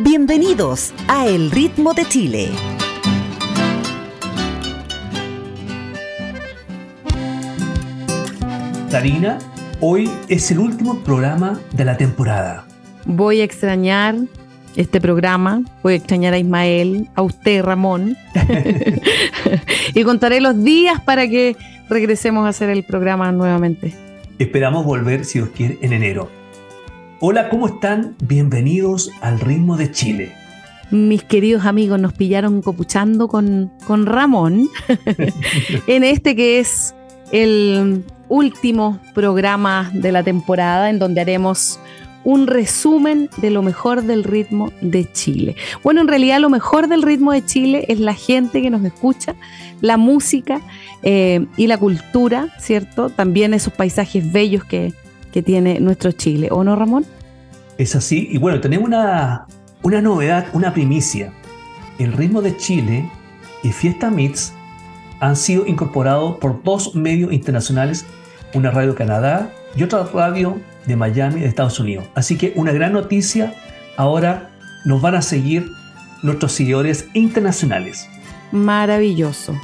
Bienvenidos a El Ritmo de Chile. Karina, hoy es el último programa de la temporada. Voy a extrañar este programa, voy a extrañar a Ismael, a usted, Ramón, y contaré los días para que regresemos a hacer el programa nuevamente. Esperamos volver, si os quiere, en enero. Hola, ¿cómo están? Bienvenidos al ritmo de Chile. Mis queridos amigos, nos pillaron copuchando con, con Ramón en este que es el último programa de la temporada en donde haremos un resumen de lo mejor del ritmo de Chile. Bueno, en realidad lo mejor del ritmo de Chile es la gente que nos escucha, la música eh, y la cultura, ¿cierto? También esos paisajes bellos que, que tiene nuestro Chile, ¿o no, Ramón? Es así, y bueno, tenemos una, una novedad, una primicia. El ritmo de Chile y Fiesta Mix han sido incorporados por dos medios internacionales, una radio Canadá y otra radio de Miami, de Estados Unidos. Así que una gran noticia, ahora nos van a seguir nuestros seguidores internacionales. Maravilloso,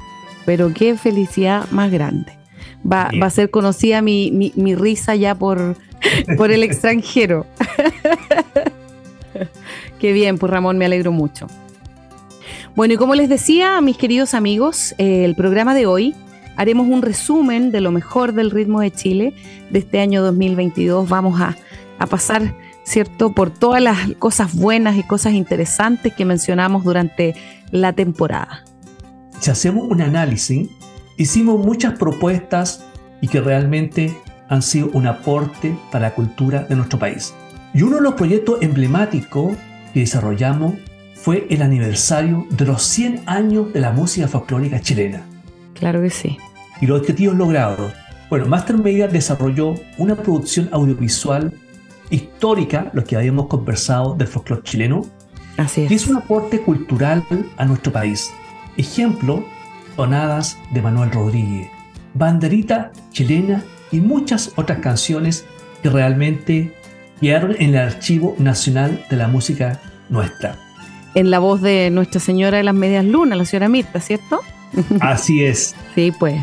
pero qué felicidad más grande. Va, va a ser conocida mi, mi, mi risa ya por, por el extranjero. Qué bien, pues Ramón, me alegro mucho. Bueno, y como les decía, mis queridos amigos, eh, el programa de hoy haremos un resumen de lo mejor del ritmo de Chile de este año 2022. Vamos a, a pasar, ¿cierto?, por todas las cosas buenas y cosas interesantes que mencionamos durante la temporada. Si hacemos un análisis, hicimos muchas propuestas y que realmente han sido un aporte para la cultura de nuestro país. Y uno de los proyectos emblemáticos que desarrollamos fue el aniversario de los 100 años de la música folclórica chilena. Claro que sí. Y los objetivos logrados. Bueno, Master Media desarrolló una producción audiovisual histórica, lo que habíamos conversado del folclore chileno, Así es. que es un aporte cultural a nuestro país. Ejemplo, tonadas de Manuel Rodríguez, banderita chilena y muchas otras canciones que realmente quedaron en el Archivo Nacional de la Música Nuestra. En la voz de Nuestra Señora de las Medias Lunas, la señora Mirta, ¿cierto? Así es. Sí, pues.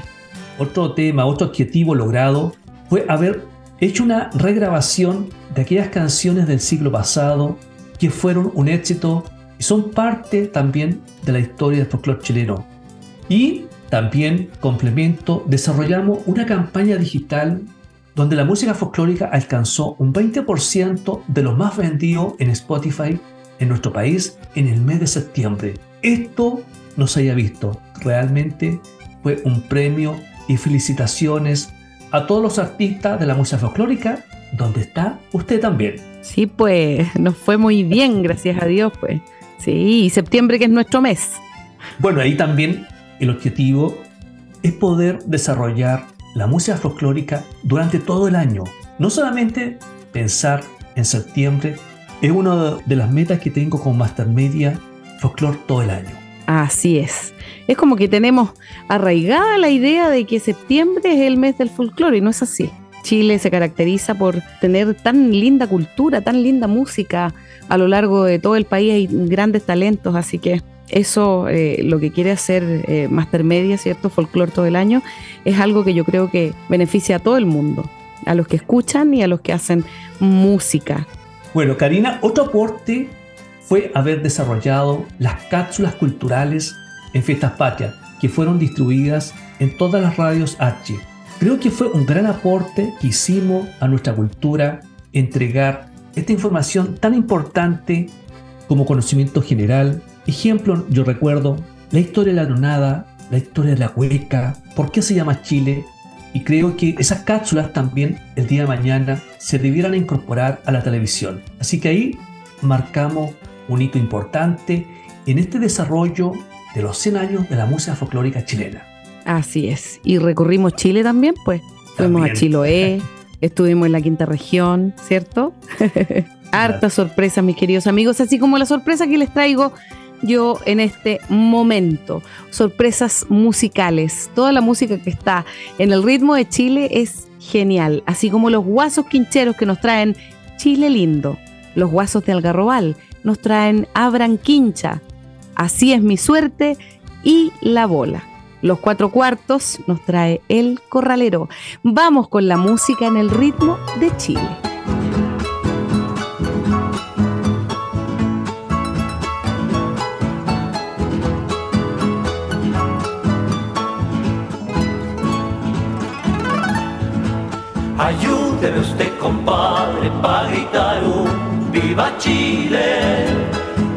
Otro tema, otro objetivo logrado fue haber hecho una regrabación de aquellas canciones del siglo pasado que fueron un éxito y son parte también de la historia del folclore chileno. Y también, complemento, desarrollamos una campaña digital donde la música folclórica alcanzó un 20% de los más vendidos en Spotify en nuestro país en el mes de septiembre. Esto no se haya visto. Realmente fue un premio y felicitaciones a todos los artistas de la música folclórica, donde está usted también. Sí, pues nos fue muy bien, gracias a Dios, pues. Sí, y septiembre que es nuestro mes. Bueno, ahí también el objetivo es poder desarrollar la música folclórica durante todo el año. No solamente pensar en septiembre, es una de las metas que tengo con Master Media Folklore todo el año. Así es. Es como que tenemos arraigada la idea de que septiembre es el mes del folclore y no es así. Chile se caracteriza por tener tan linda cultura, tan linda música a lo largo de todo el país, hay grandes talentos, así que eso eh, lo que quiere hacer eh, Master Media, ¿cierto? Folclore todo el año, es algo que yo creo que beneficia a todo el mundo, a los que escuchan y a los que hacen música. Bueno, Karina, otro aporte fue haber desarrollado las cápsulas culturales en Fiestas Patrias, que fueron distribuidas en todas las radios H. Creo que fue un gran aporte que hicimos a nuestra cultura entregar esta información tan importante como conocimiento general. Ejemplo, yo recuerdo la historia de la nonada, la historia de la cueca, por qué se llama Chile, y creo que esas cápsulas también el día de mañana se debieran incorporar a la televisión. Así que ahí marcamos un hito importante en este desarrollo de los 100 años de la música folclórica chilena. Así es. Y recorrimos Chile también, pues. Fuimos a Chiloé, estuvimos en la quinta región, ¿cierto? Harta sorpresa, mis queridos amigos, así como la sorpresa que les traigo yo en este momento. Sorpresas musicales. Toda la música que está en el ritmo de Chile es genial, así como los guasos quincheros que nos traen Chile lindo. Los guasos de Algarrobal nos traen Abran Quincha. Así es mi suerte y la bola. Los cuatro cuartos nos trae el corralero. Vamos con la música en el ritmo de Chile. Ayúdeme usted, compadre, para gritar un viva Chile,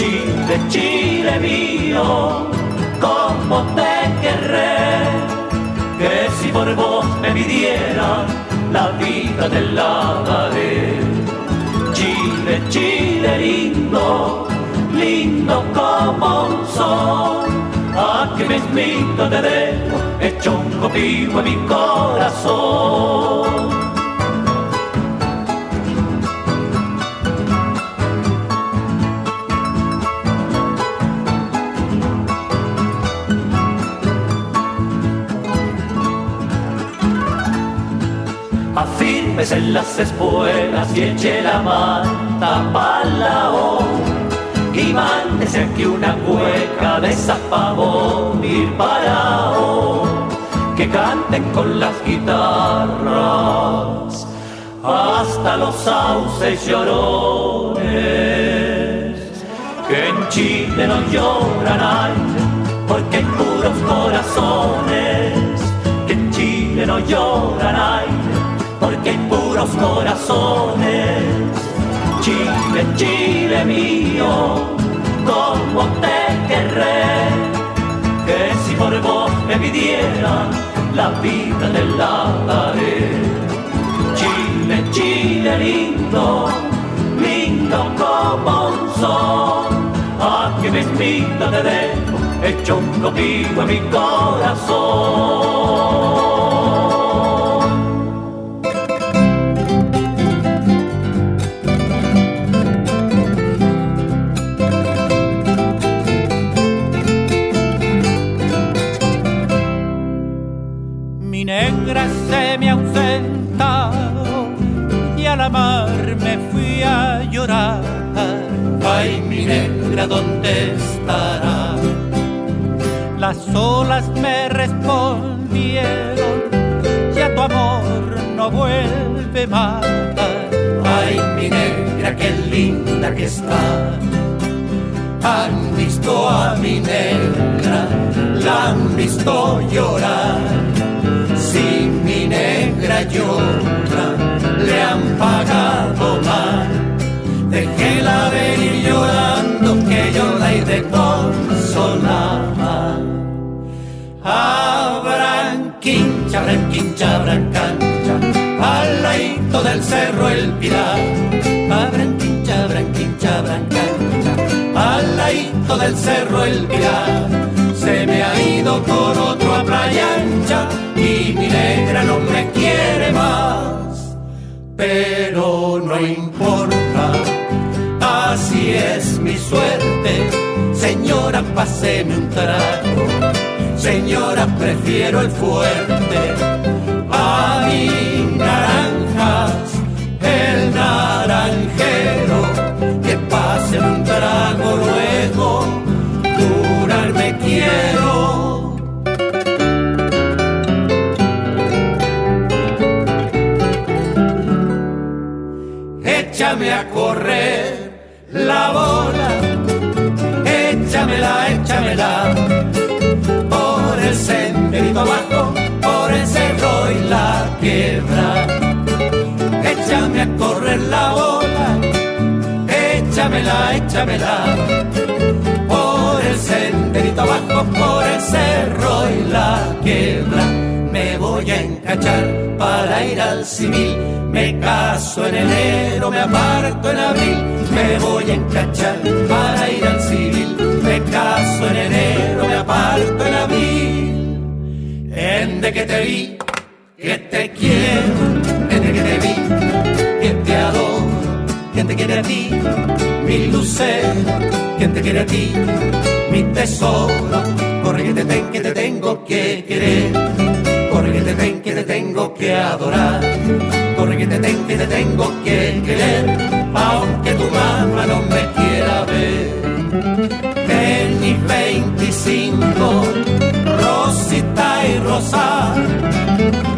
Chile, Chile mío, como te querré, que si por vos me pidieran la vida te la daré. Chile, Chile lindo, lindo como un sol, a que mismito te dejo hecho un copio en mi corazón. En las espuelas y eche la manta para la y mándese aquí una cueca de zapabón ir parado que canten con las guitarras hasta los sauces llorones que en Chile no lloran aire porque hay puros corazones. Que en Chile no lloran aire porque puros corazones. Chile, Chile mío, como te querré, que si por vos me pidieran la vida te la daré. Chile, Chile lindo, lindo como un sol, a que me invita te dejo, hecho un copio en mi corazón. Me fui a llorar. Ay, mi negra, ¿dónde estará? Las olas me respondieron, ya tu amor no vuelve más. Ay, mi negra, qué linda que está. Han visto a mi negra, la han visto llorar. Llora, le han pagado mal. Déjela venir llorando que yo la he de consolar. Abran quincha, abran quincha, abran cancha, al ladito del cerro el pilar. Abran quincha, abran quincha, abran cancha, al ladito del cerro el pilar. Se me ha ido con otro a playa negra no me quiere más pero no importa, así es mi suerte. Señora, páseme un trago, señora, prefiero el fuerte. A échame a correr la bola, échamela, échame échamela. Por el senderito abajo, por el cerro y la quiebra. Échame a correr la bola, échamela, échamela. Ir al civil. Me caso en enero, me aparto en abril. Me voy a encachar para ir al civil. Me caso en enero, me aparto en abril. En de que te vi, que te quiero, en de que te vi, que te adoro. ¿Quién te quiere a ti? Mi lucero, ¿quién te quiere a ti? Mi tesoro, corre que te, ten, que te tengo que querer. Corre que te ten, que te tengo que adorar. Corre que te ten, que te tengo que querer. Aunque tu mamá no me quiera ver. En mis 25, Rosita y Rosa,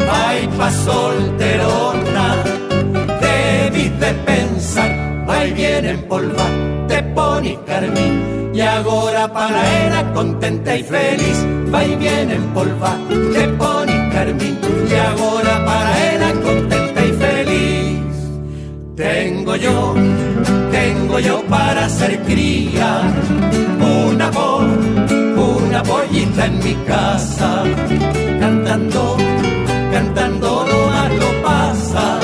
ay pa' solterona, debís de pensar, va y viene en polva, te pones carmín, y ahora para contenta y feliz, va y viene en polva, te pones carmín, y ahora para contenta y feliz. Tengo yo, tengo yo para ser cría, una voz, una pollita en mi casa, cantando, cantando no más lo pasa,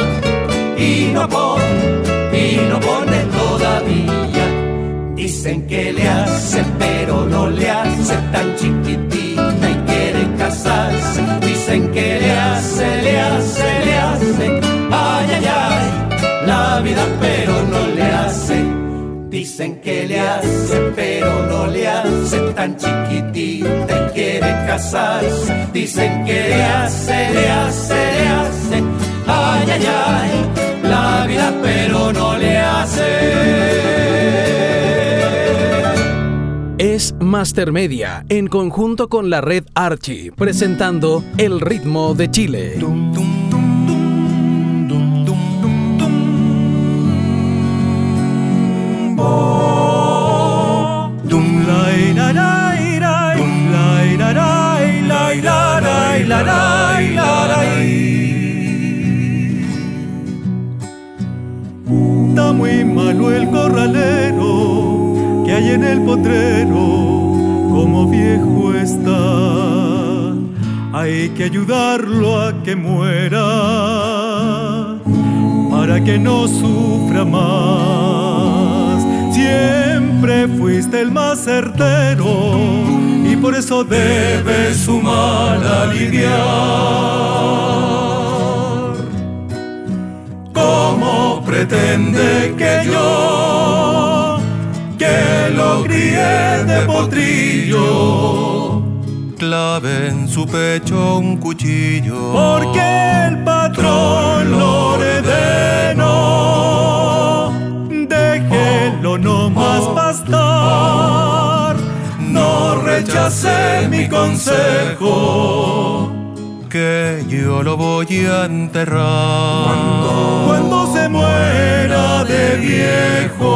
y no pone, y no pone todavía. Dicen que le hace, pero no le hace tan chiquitita Dicen que le hace, pero no le hace tan chiquitita y quiere casarse. Dicen que le hace, le hace, le hace, ay, ay, ay, la vida, pero no le hace. Es Master Media en conjunto con la red Archie presentando El ritmo de Chile. Que hay en el potrero, como viejo está. Hay que ayudarlo a que muera para que no sufra más. Siempre fuiste el más certero y por eso debe su mal aliviar. ¿Cómo pretende que yo, que lo críe de potrillo, clave en su pecho un cuchillo? Porque el patrón lo ordenó. Déjelo no más pastar. No rechace mi consejo. Que yo lo voy a enterrar. Cuando se muera de viejo.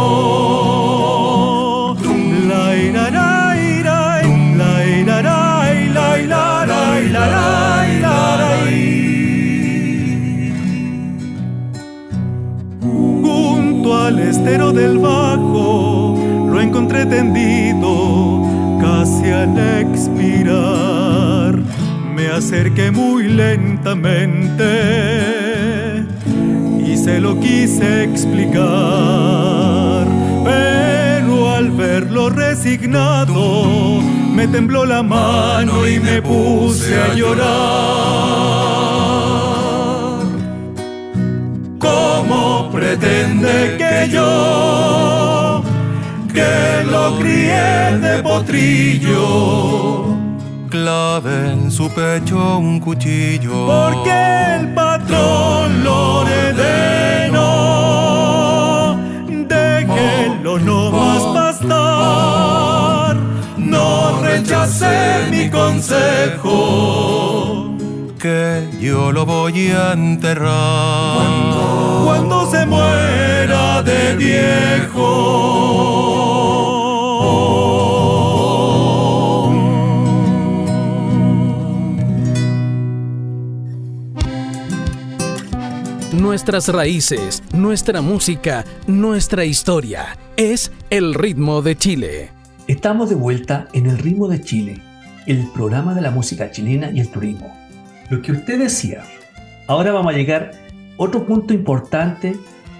La ira, la ira, la ira, la ira, la la ira, la ira, Junto al estero del bajo lo encontré tendido, casi al expirar. Acerqué muy lentamente y se lo quise explicar. Pero al verlo resignado, me tembló la mano y me puse a llorar. ¿Cómo pretende que yo, que lo crié de potrillo, clave en su pecho un cuchillo? Porque el patrón lo ordenó. Déjelo no más bastar. No rechace mi consejo. Que yo lo voy a enterrar cuando, se muera de viejo. Nuestras raíces, nuestra música, nuestra historia. Es el ritmo de Chile. Estamos de vuelta en el ritmo de Chile, el programa de la música chilena y el turismo. Lo que usted decía. Ahora vamos a llegar a otro punto importante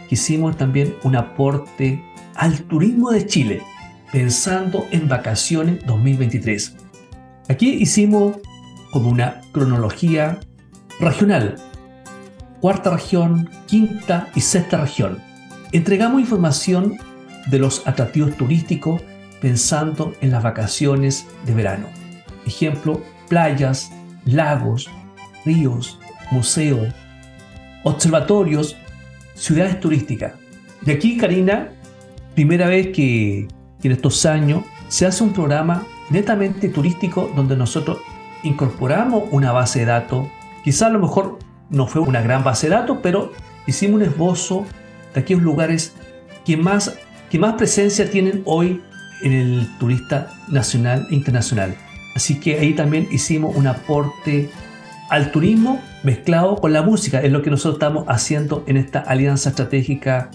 hicimos también un aporte al turismo de Chile, pensando en vacaciones 2023. Aquí hicimos como una cronología regional, cuarta región, quinta y sexta región. Entregamos información de los atractivos turísticos pensando en las vacaciones de verano. Ejemplo, playas, lagos, ríos, museos, observatorios, ciudades turísticas. De aquí, Karina, primera vez que, en estos años se hace un programa netamente turístico donde nosotros incorporamos una base de datos. Quizá a lo mejor no fue una gran base de datos, pero hicimos un esbozo de aquellos lugares que más, que más presencia tienen hoy en el turista nacional e internacional. Así que ahí también hicimos un aporte al turismo mezclado con la música. Es lo que nosotros estamos haciendo en esta alianza estratégica,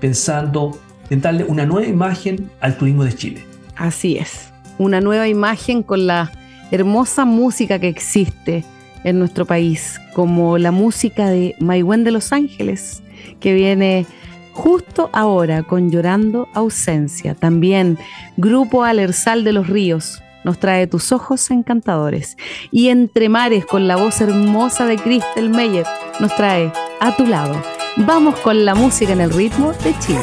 pensando en darle una nueva imagen al turismo de Chile. Así es, una nueva imagen con la hermosa música que existe en nuestro país, como la música de Maigüen de Los Ángeles, que viene justo ahora con Llorando Ausencia. También Grupo Alersal de los Ríos nos trae Tus Ojos Encantadores. Y Entre Mares con la voz hermosa de Crystal Meyer nos trae A Tu Lado. Vamos con la música en el ritmo de Chile.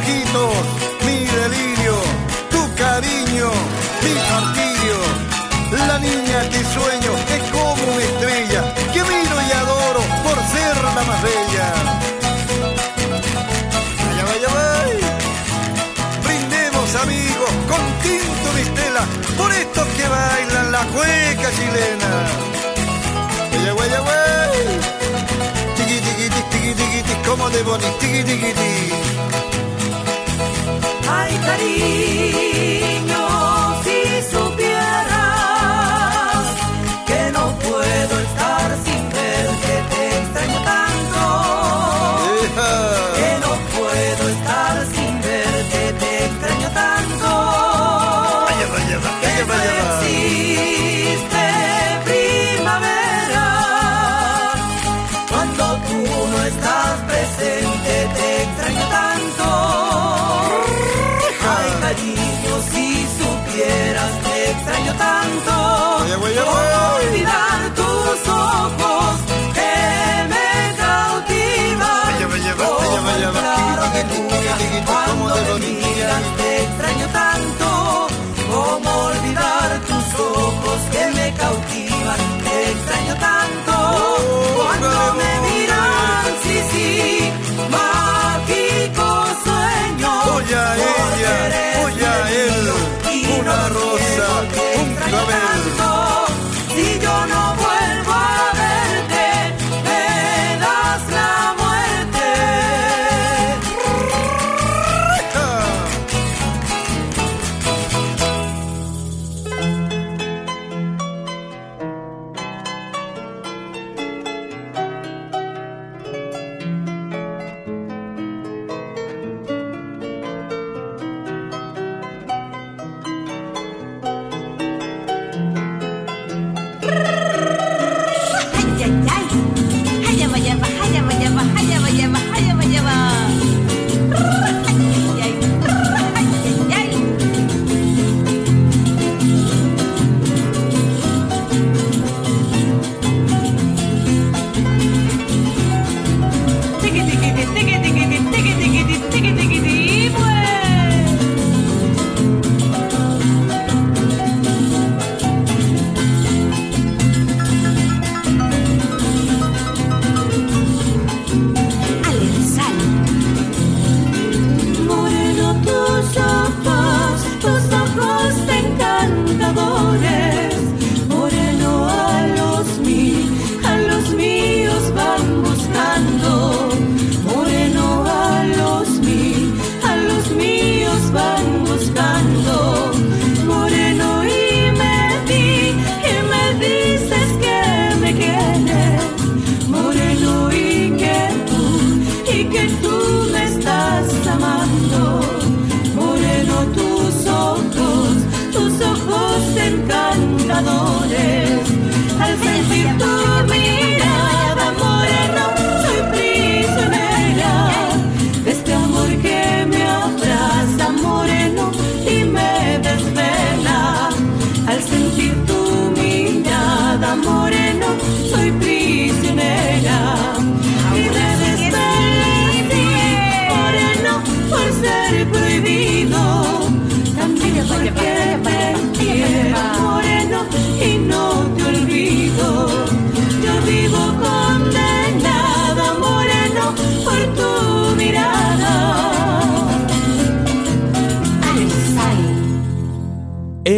Ojitos, mi delirio, tu cariño mi martirio. La niña que sueño es como una estrella que miro y adoro por ser la más bella. Vaya, vaya, vaya. Brindemos amigos con tinto de estela por estos que bailan la cueca chilena. Vaya, vaya, vaya. Tiqui, tiqui, tiqui, tiqui, tiqui, como de bonito, tiqui, tiqui, tiqui. Ay,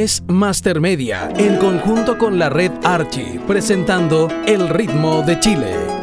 Es Master Media, en conjunto con la red Archie, presentando El ritmo de Chile.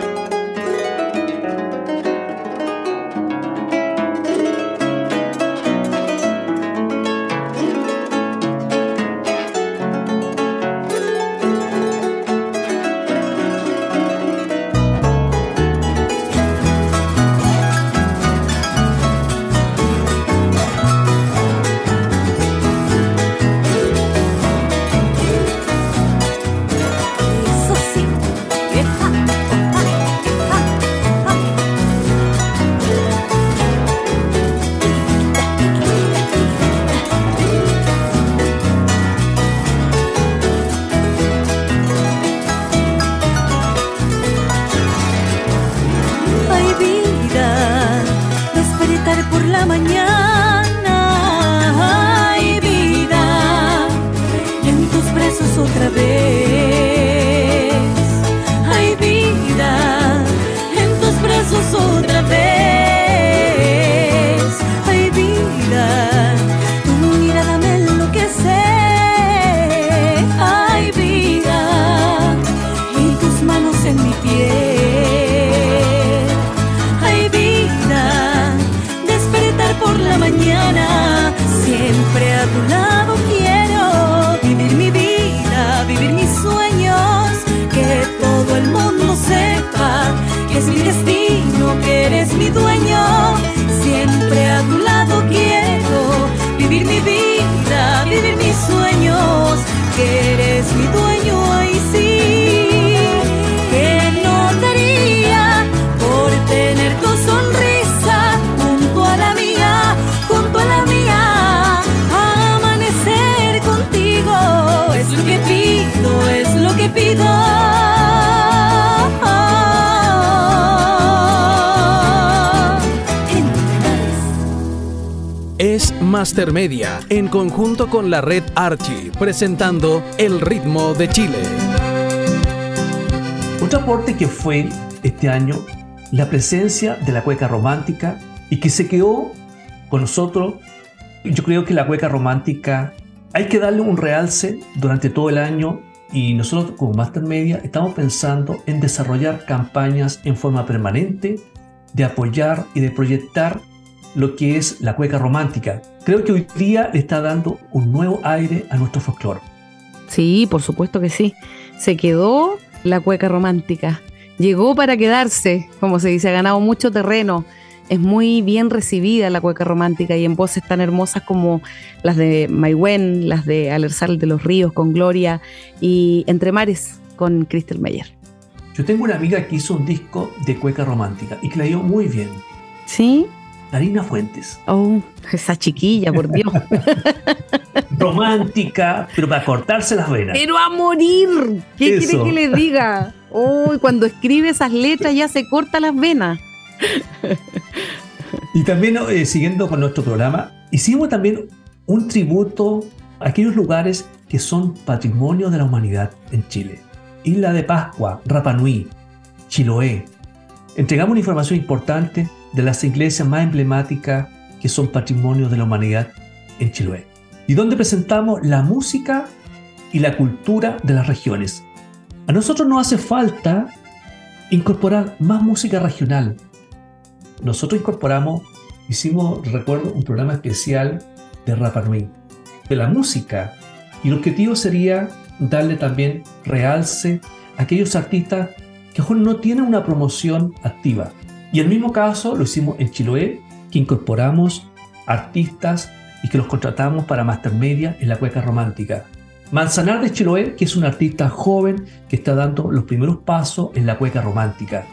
Brazos Es Master Media, en conjunto con la red Archie, presentando El ritmo de Chile. Otro aporte que fue este año la presencia de la cueca romántica y que se quedó con nosotros. Yo creo que la cueca romántica hay que darle un realce durante todo el año y nosotros como Master Media estamos pensando en desarrollar campañas en forma permanente de apoyar y de proyectar lo que es la cueca romántica. Creo que hoy día le está dando un nuevo aire a nuestro folclore. Sí, por supuesto que sí. Se quedó la cueca romántica. Llegó para quedarse, como se dice, ha ganado mucho terreno. Es muy bien recibida la cueca romántica y en voces tan hermosas como las de Maigüen, las de Alersal de los Ríos con Gloria y Entre Mares con Crystal Meyer. Yo tengo una amiga que hizo un disco de cueca romántica y que la dio muy bien. ¿Sí? Karina Fuentes. Oh, esa chiquilla, por Dios. Romántica, pero para cortarse las venas. Pero a morir. ¿Qué Eso. quiere que le diga? Uy, cuando escribe esas letras ya se corta las venas. Y también, eh, siguiendo con nuestro programa, hicimos también un tributo a aquellos lugares que son patrimonio de la humanidad en Chile. Isla de Pascua, Rapa Nui, Chiloé. Entregamos una información importante de las iglesias más emblemáticas que son patrimonio de la humanidad en Chiloé. Y donde presentamos la música y la cultura de las regiones. A nosotros nos hace falta incorporar más música regional, nosotros incorporamos, hicimos, recuerdo, un programa especial de Rapa Nui, de la música. Y el objetivo sería darle también realce a aquellos artistas que aún no tienen una promoción activa. Y el mismo caso lo hicimos en Chiloé, que incorporamos artistas y que los contratamos para Master Media en la cueca romántica. Manzanar de Chiloé, que es un artista joven que está dando los primeros pasos en la cueca romántica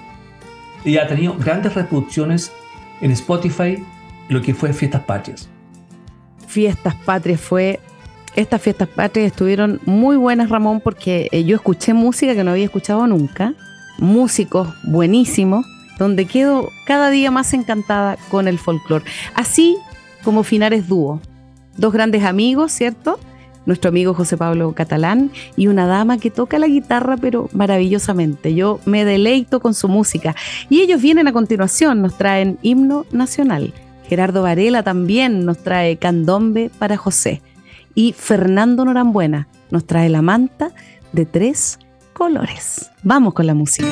y ha tenido grandes reproducciones en Spotify, lo que fue Fiestas Patrias. Fiestas Patrias fue. Estas fiestas patrias estuvieron muy buenas, Ramón, porque eh, yo escuché música que no había escuchado nunca. Músicos buenísimos, donde quedo cada día más encantada con el folclore. Así como Finares Dúo. Dos grandes amigos, ¿cierto? Nuestro amigo José Pablo Catalán y una dama que toca la guitarra, pero maravillosamente. Yo me deleito con su música. Y ellos vienen a continuación, nos traen himno nacional. Gerardo Varela también nos trae Candombe para José. y Fernando Norambuena nos trae la manta de tres colores. Vamos con la música.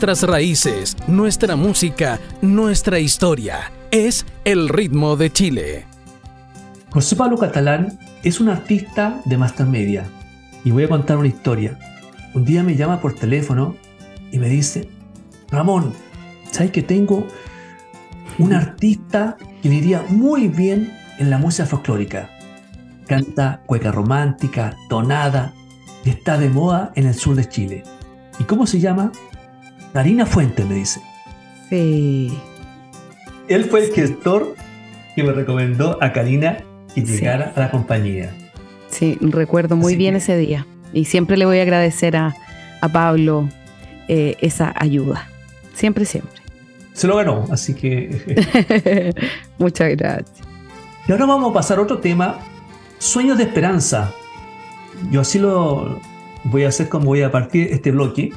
Nuestras raíces, nuestra música, nuestra historia. Es el ritmo de Chile. José Pablo Catalán es un artista de Master Media. Y voy a contar una historia. Un día me llama por teléfono y me dice, Ramón, ¿sabes que tengo un artista que le iría muy bien en la música folclórica? Canta cueca romántica, tonada, y está de moda en el sur de Chile. ¿Y cómo se llama? Karina Fuentes, me dice. Sí. Él fue el gestor que me recomendó a Karina que Sí. llegara a la compañía. Sí, recuerdo muy Así bien que- ese día. Y siempre le voy a agradecer a, a Pablo eh, esa ayuda. Siempre, siempre. Se lo ganó, así que... Muchas gracias. Y ahora vamos a pasar a otro tema, sueños de esperanza. Yo así lo voy a hacer como voy a partir este bloque,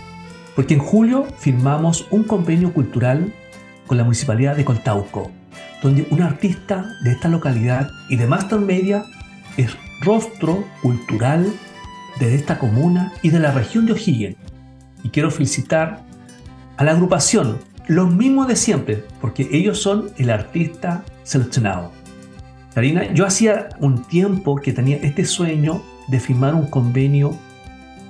porque en julio firmamos un convenio cultural con la Municipalidad de Coltauco, donde un artista de esta localidad y de Master Media es rostro cultural de esta comuna y de la región de O'Higgins. Y quiero felicitar a la agrupación, los mismos de siempre, porque ellos son el artista seleccionado. Karina, yo hacía un tiempo que tenía este sueño de firmar un convenio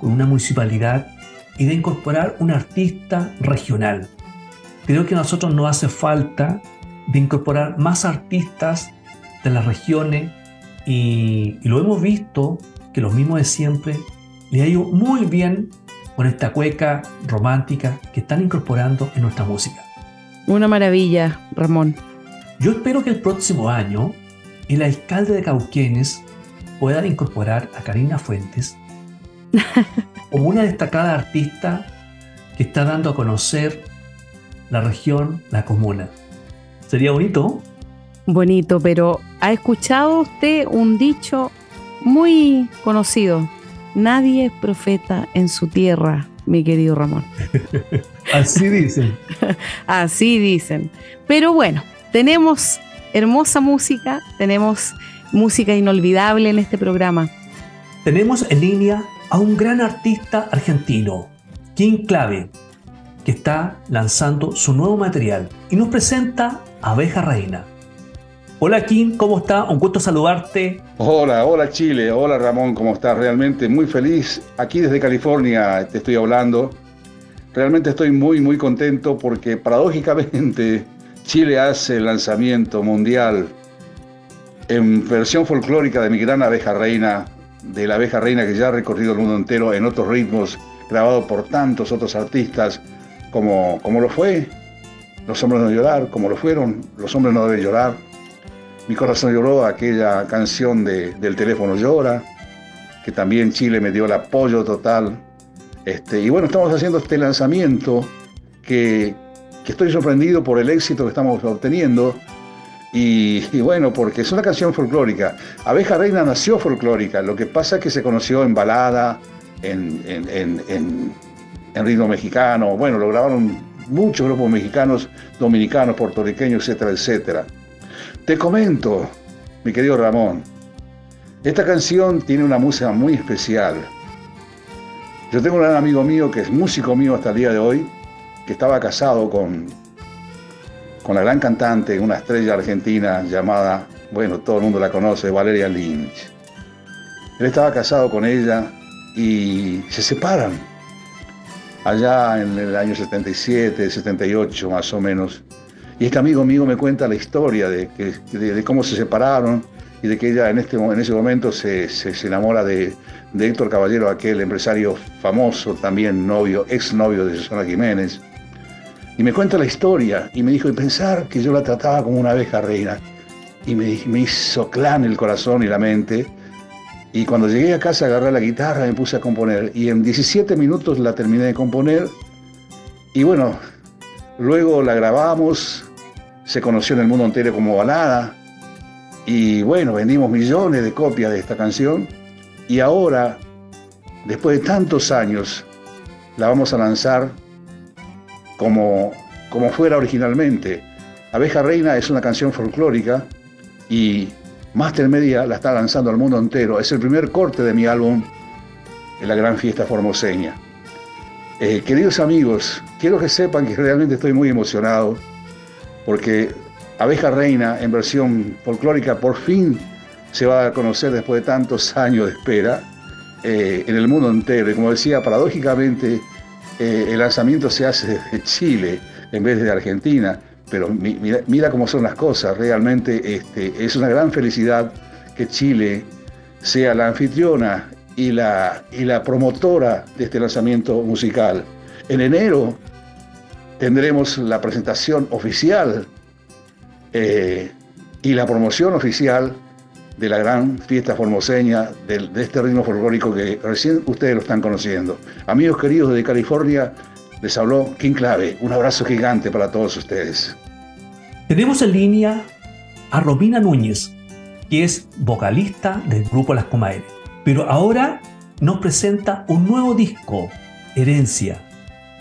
con una municipalidad y de incorporar un artista regional. Creo que a nosotros nos hace falta de incorporar más artistas de las regiones y, y lo hemos visto que los mismos de siempre le ha ido muy bien con esta cueca romántica que están incorporando en nuestra música. Una maravilla, Ramón. Yo espero que el próximo año el alcalde de Cauquenes pueda incorporar a Karina Fuentes como una destacada artista que está dando a conocer la región, la comuna. Sería bonito. Bonito, pero ¿ha escuchado usted un dicho muy conocido? Nadie es profeta en su tierra, mi querido Ramón. Así dicen. Así dicen. Pero bueno, tenemos hermosa música, tenemos música inolvidable en este programa. Tenemos en línea a un gran artista argentino, King Clave, que está lanzando su nuevo material y nos presenta Abeja Reina. Hola King, ¿cómo está? Un gusto saludarte. Hola, hola Chile, hola Ramón, ¿cómo estás? Realmente muy feliz. Aquí desde California te estoy hablando. Realmente estoy muy, muy contento porque paradójicamente Chile hace el lanzamiento mundial en versión folclórica de mi gran abeja reina, de la abeja reina que ya ha recorrido el mundo entero en otros ritmos, grabado por tantos otros artistas como, como lo fue Los hombres no llorar, como lo fueron Los hombres no deben llorar. Mi corazón lloró aquella canción de, del teléfono llora, que también Chile me dio el apoyo total. Este, y bueno, estamos haciendo este lanzamiento que, que estoy sorprendido por el éxito que estamos obteniendo. Y, bueno, porque es una canción folclórica. Abeja Reina nació folclórica, lo que pasa es que se conoció en balada, en, en, en, en, en ritmo mexicano. Bueno, lo grabaron muchos grupos mexicanos, dominicanos, puertorriqueños, etcétera, etcétera. Te comento, mi querido Ramón, esta canción tiene una música muy especial. Yo tengo un gran amigo mío que es músico mío hasta el día de hoy, que estaba casado con, con la gran cantante, una estrella argentina llamada, bueno, todo el mundo la conoce, Valeria Lynch. Él estaba casado con ella y se separan allá en el año 77, 78 más o menos. Y este amigo mío me cuenta la historia de, cómo se separaron y de que ella en, este, en ese momento se enamora de, de, Héctor Caballero, aquel empresario famoso, también novio, ex novio de Susana Jiménez. Y me cuenta la historia y me dijo, y pensar que yo la trataba como una abeja reina. Y me, me hizo clan el corazón y la mente. Y cuando llegué a casa agarré la guitarra me puse a componer. Y en 17 minutos la terminé de componer. Y bueno, luego la grabamos, se conoció en el mundo entero como balada. Y bueno, vendimos millones de copias de esta canción. Y ahora, después de tantos años, la vamos a lanzar como, como fuera originalmente. Abeja Reina es una canción folclórica y Master Media la está lanzando al mundo entero. Es el primer corte de mi álbum en la gran fiesta formoseña. Eh, queridos amigos, quiero que sepan que realmente estoy muy emocionado porque Abeja Reina en versión folclórica por fin se va a conocer después de tantos años de espera eh, en el mundo entero. Y como decía, paradójicamente eh, el lanzamiento se hace desde Chile en vez de Argentina, pero mira, cómo son las cosas, realmente este, es una gran felicidad que Chile sea la anfitriona y la, y la promotora de este lanzamiento musical. En enero tendremos la presentación oficial eh, y la promoción oficial de la gran fiesta formoseña, de, este ritmo folclórico que recién ustedes lo están conociendo. Amigos queridos de California, les habló King Clave. Un abrazo gigante para todos ustedes. Tenemos en línea a Robina Núñez, que es vocalista del grupo Las Comaires, pero ahora nos presenta un nuevo disco, Herencia.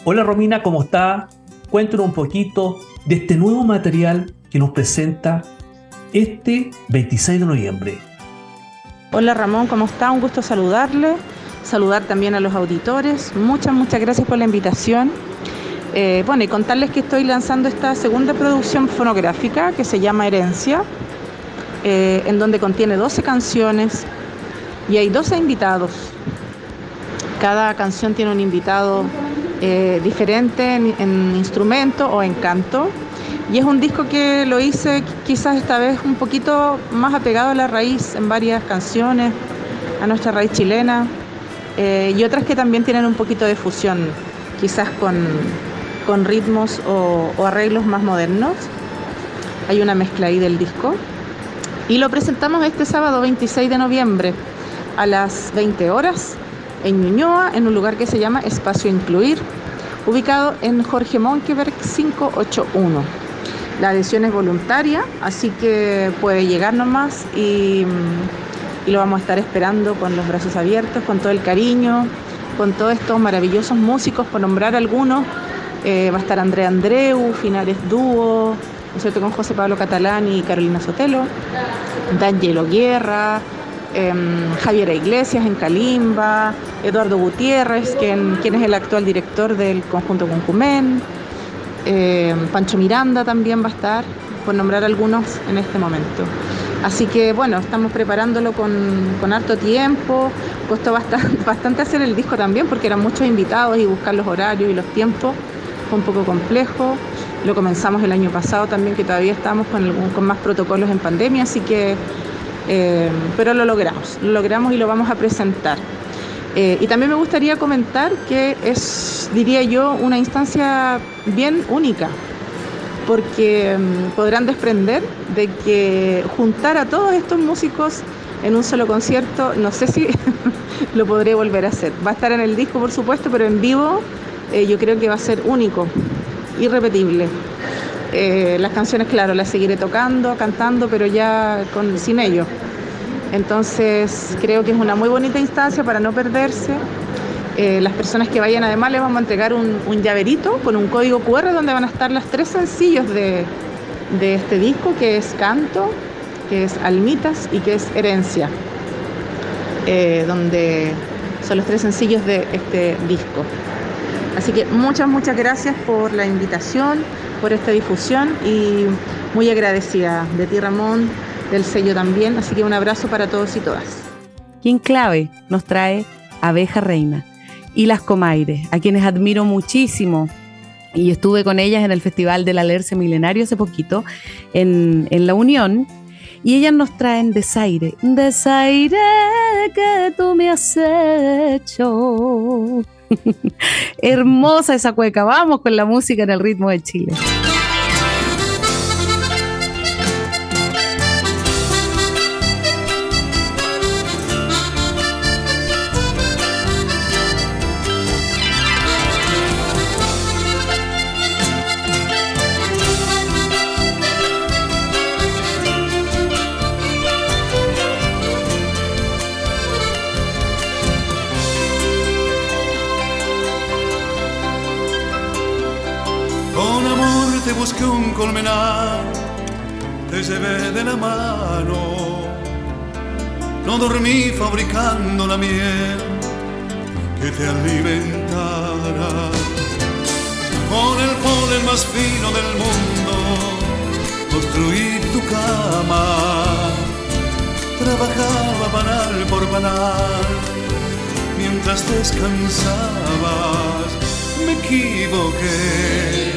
Hola Romina, ¿cómo está? Cuéntanos un poquito de este nuevo material que nos presenta este 26 de noviembre. Hola Ramón, ¿cómo está? Un gusto saludarle, saludar también a los auditores. Muchas, muchas gracias por la invitación. Eh, bueno, y contarles que estoy lanzando esta segunda producción fonográfica que se llama Herencia, eh, en donde contiene 12 canciones y hay 12 invitados. Cada canción tiene un invitado eh, diferente en, en instrumento o en canto. Y es un disco que lo hice quizás esta vez un poquito más apegado a la raíz en varias canciones, a nuestra raíz chilena, eh, y otras que también tienen un poquito de fusión, quizás con, con ritmos o, o, arreglos más modernos. Hay una mezcla ahí del disco. Y lo presentamos este sábado 26 de noviembre a las 20 horas en Ñuñoa, en un lugar que se llama Espacio Incluir, ubicado en Jorge Monkeberg 581. La adhesión es voluntaria, así que puede llegar nomás y, y lo vamos a estar esperando con los brazos abiertos, con todo el cariño, con todos estos maravillosos músicos, por nombrar algunos. Eh, va a estar Andrea Andreu, Finares Dúo, ¿no con José Pablo Catalán y Carolina Sotelo, D'Angelo Guerra, eh, Javier Iglesias en Calimba, Eduardo Gutiérrez, quien, es el actual director del conjunto Concumén, eh, Pancho Miranda también va a estar, por nombrar algunos en este momento. Así que bueno, estamos preparándolo con, con harto tiempo, costó bastante, hacer el disco también porque eran muchos invitados y buscar los horarios y los tiempos fue un poco complejo. Lo comenzamos el año pasado también, que todavía estamos con más protocolos en pandemia, así que, eh, pero lo logramos, lo logramos y lo vamos a presentar. Eh, y también me gustaría comentar que es, diría yo, una instancia bien única, porque um, podrán desprender de que juntar a todos estos músicos en un solo concierto, no sé si lo podré volver a hacer. Va a estar en el disco, por supuesto, pero en vivo eh, yo creo que va a ser único, irrepetible. Eh, las canciones, claro, las seguiré tocando, cantando, pero ya con, sin ellos. Entonces creo que es una muy bonita instancia para no perderse. Eh, las personas que vayan además les vamos a entregar un, llaverito con un código QR donde van a estar las tres sencillos de, de este disco, que es Canto, que es Almitas y que es Herencia, eh, donde son los tres sencillos de este disco. Así que muchas, muchas gracias por la invitación, por esta difusión y muy agradecida de ti Ramón, del sello también. Así que un abrazo para todos y todas. Quien clave nos trae Abeja Reina y las Comaires, a quienes admiro muchísimo. Y estuve con ellas en el Festival del Alerce Milenario hace poquito en, en La Unión. Y ellas nos traen desaire, desaire que tú me has hecho. Hermosa esa cueca. Vamos con la música en el ritmo de Chile. Colmenar, te llevé de la mano. No dormí fabricando la miel que te alimentara. con el polen más fino del mundo, construí tu cama, trabajaba banal por banal, mientras descansabas, me equivoqué,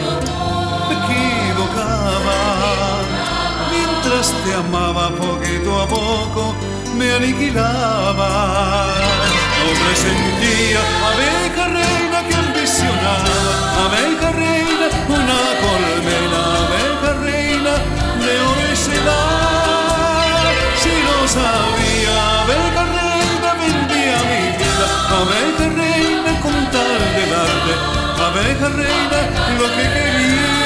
mientras te amaba poquito a poco, me aniquilaba. No presentía abeja reina que ambicionaba, abeja reina, una colmena, abeja reina de sedal. Si no sabía, abeja reina vendía mi vida, abeja reina con tal de darte, abeja reina lo que quería.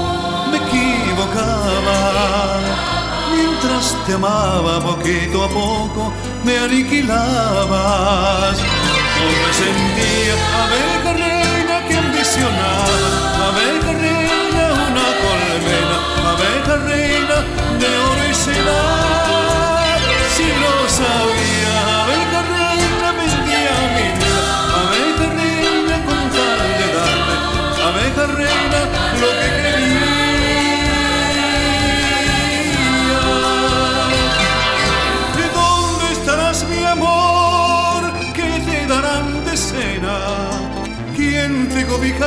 Mientras te amaba poquito a poco, me aniquilabas. No me sentía abeja reina que ambicionaba, abeja reina una colmena, abeja reina de oro y sedal. Si lo sabía, abeja reina vendía mi vida, abeja reina con tal de darme abeja reina lo que quería.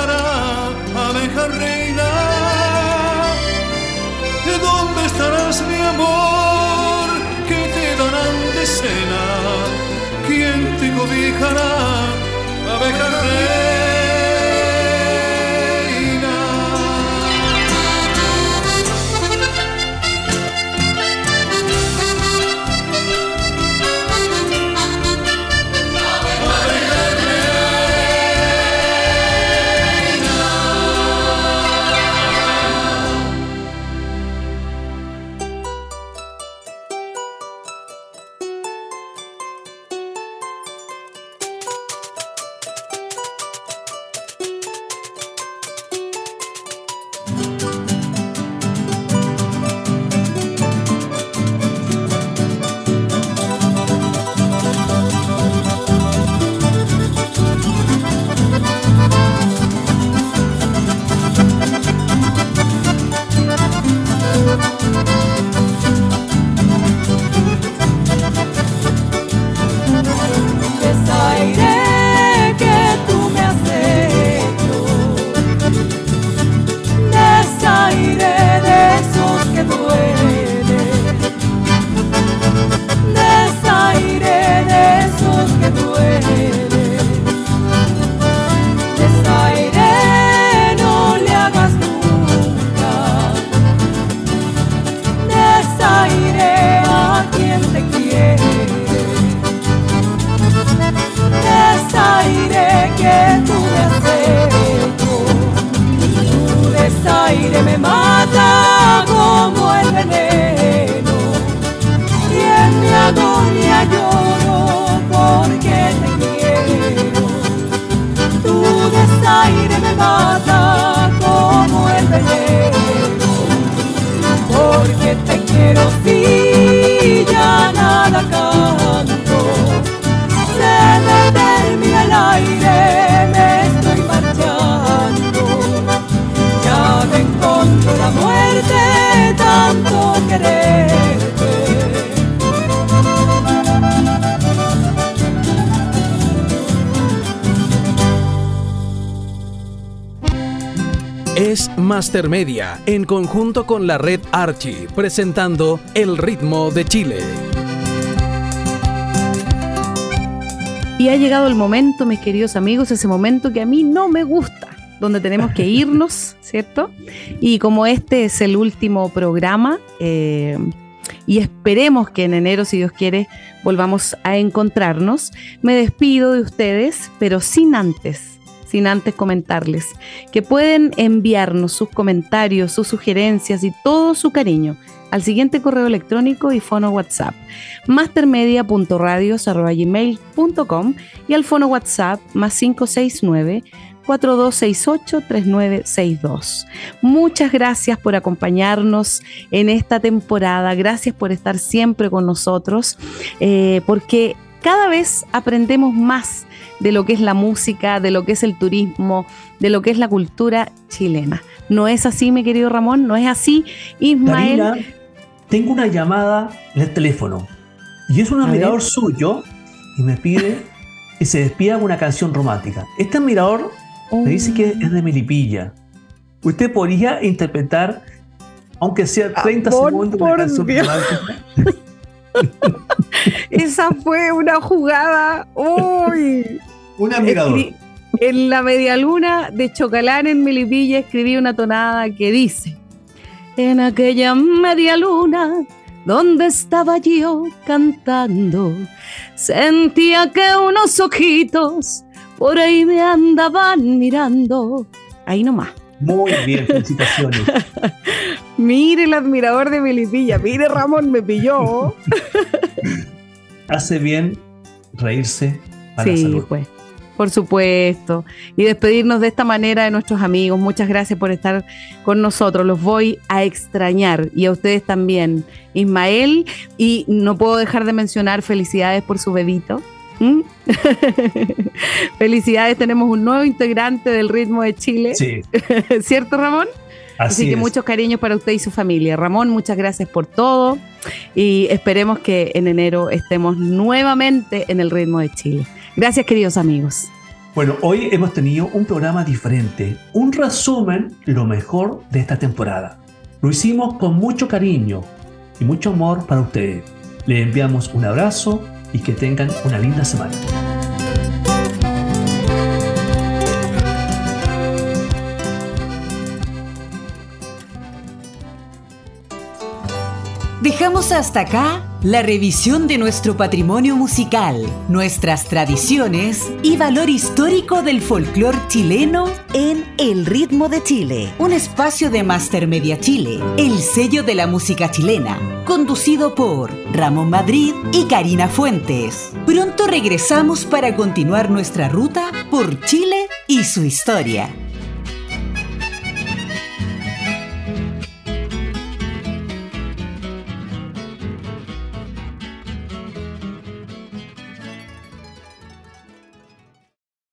cantará, abeja reina. ¿De dónde estarás, mi amor? ¿Qué te darán de cena? ¿Quién te cobijará, abeja reina? Master Media, en conjunto con la red Archie, presentando El ritmo de Chile. Y ha llegado el momento, mis queridos amigos, ese momento que a mí no me gusta, donde tenemos que irnos, ¿cierto? Y como este es el último programa, eh, y esperemos que en enero, si Dios quiere, volvamos a encontrarnos, me despido de ustedes, pero sin antes sin antes comentarles que pueden enviarnos sus comentarios, sus sugerencias y todo su cariño al siguiente correo electrónico y fono WhatsApp, mastermedia.radios.gmail.com y al fono WhatsApp más 569 4268-3962. Muchas gracias por acompañarnos en esta temporada, gracias por estar siempre con nosotros, eh, porque cada vez aprendemos más de lo que es la música, de lo que es el turismo, de lo que es la cultura chilena. ¿No es así, mi querido Ramón? ¿No es así, Ismael? tengo una llamada en el teléfono y es un admirador suyo y me pide que se despida con una canción romántica. Este admirador me dice que es de Melipilla. Usted podría interpretar, aunque sea 30 segundos, una canción romántica. Esa fue una jugada. Uy. Un admirador. en la media luna de Chocalán en Melipilla escribí una tonada que dice: En aquella media luna donde estaba yo cantando, sentía que unos ojitos por ahí me andaban mirando. Ahí nomás. Muy bien, felicitaciones. mire el admirador de Melipilla, mire Ramón, me pilló. Hace bien reírse para sí, la salud. Pues, por supuesto. Y despedirnos de esta manera de nuestros amigos. Muchas gracias por estar con nosotros. Los voy a extrañar y a ustedes también. Ismael, y no puedo dejar de mencionar felicidades por su bebito. ¿Mm? Felicidades, tenemos un nuevo integrante del ritmo de Chile. Sí. ¿Cierto, Ramón? Así, que es. muchos cariños para usted y su familia. Ramón, muchas gracias por todo y esperemos que en enero estemos nuevamente en el ritmo de Chile. Gracias, queridos amigos. Bueno, hoy hemos tenido un programa diferente, un resumen de lo mejor de esta temporada. Lo hicimos con mucho cariño y mucho amor para ustedes. Les enviamos un abrazo y que tengan una linda semana. Dejamos hasta acá la revisión de nuestro patrimonio musical, nuestras tradiciones y valor histórico del folclore chileno en El Ritmo de Chile, un espacio de Master Media Chile, el sello de la música chilena, conducido por Ramón Madrid y Karina Fuentes. Pronto regresamos para continuar nuestra ruta por Chile y su historia.